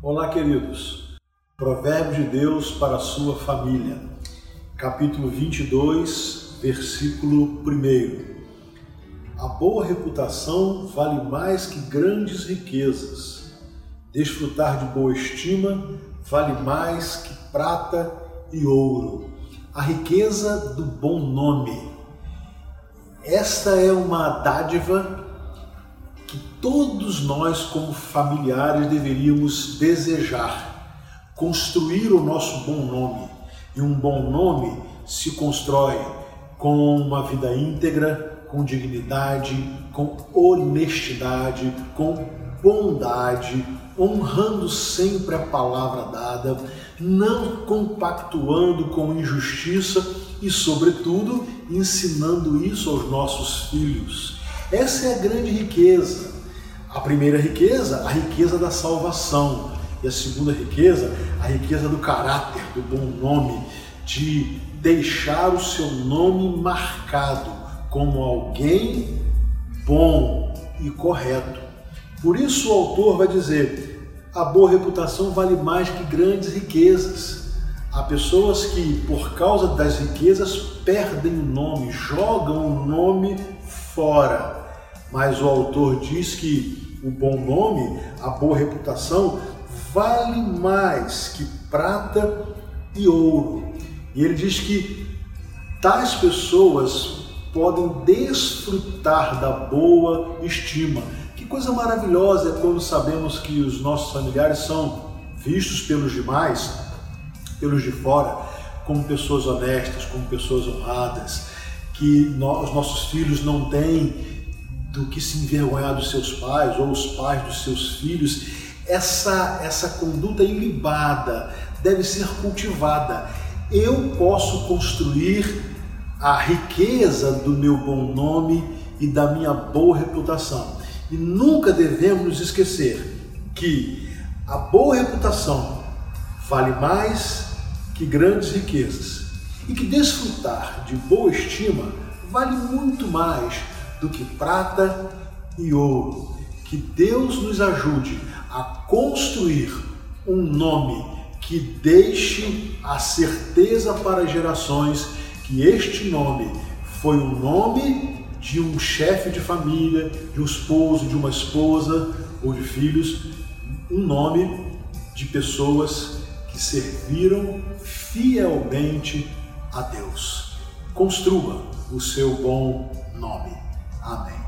Olá, queridos. Provérbio de Deus para a sua família. Capítulo 22, versículo 1. A boa reputação vale mais que grandes riquezas. Desfrutar de boa estima vale mais que prata e ouro. A riqueza do bom nome. Esta é uma dádiva todos nós, como familiares, deveríamos desejar. Construir o nosso bom nome. E um bom nome se constrói com uma vida íntegra, com dignidade, com honestidade, com bondade, honrando sempre a palavra dada, não compactuando com injustiça e, sobretudo, ensinando isso aos nossos filhos. Essa é a grande riqueza. A primeira riqueza, a riqueza da salvação. E a segunda riqueza, a riqueza do caráter, do bom nome, de deixar o seu nome marcado como alguém bom e correto. Por isso o autor vai dizer: a boa reputação vale mais que grandes riquezas. Há pessoas que, por causa das riquezas, perdem o nome, jogam o nome fora mas o autor diz que o bom nome, a boa reputação, vale mais que prata e ouro. E ele diz que tais pessoas podem desfrutar da boa estima. Que coisa maravilhosa é quando sabemos que os nossos familiares são vistos pelos demais, pelos de fora, como pessoas honestas, como pessoas honradas, que nós, os nossos filhos não têm do que se envergonhar dos seus pais ou os pais dos seus filhos, essa, essa conduta ilibada deve ser cultivada. Eu posso construir a riqueza do meu bom nome e da minha boa reputação. E nunca devemos esquecer que a boa reputação vale mais que grandes riquezas e que desfrutar de boa estima vale muito mais do que prata e ouro. Que Deus nos ajude a construir um nome que deixe a certeza para gerações que este nome foi o nome de um chefe de família, de um esposo, de uma esposa ou de filhos, um nome de pessoas que serviram fielmente a Deus. Construa o seu bom nome. Amém.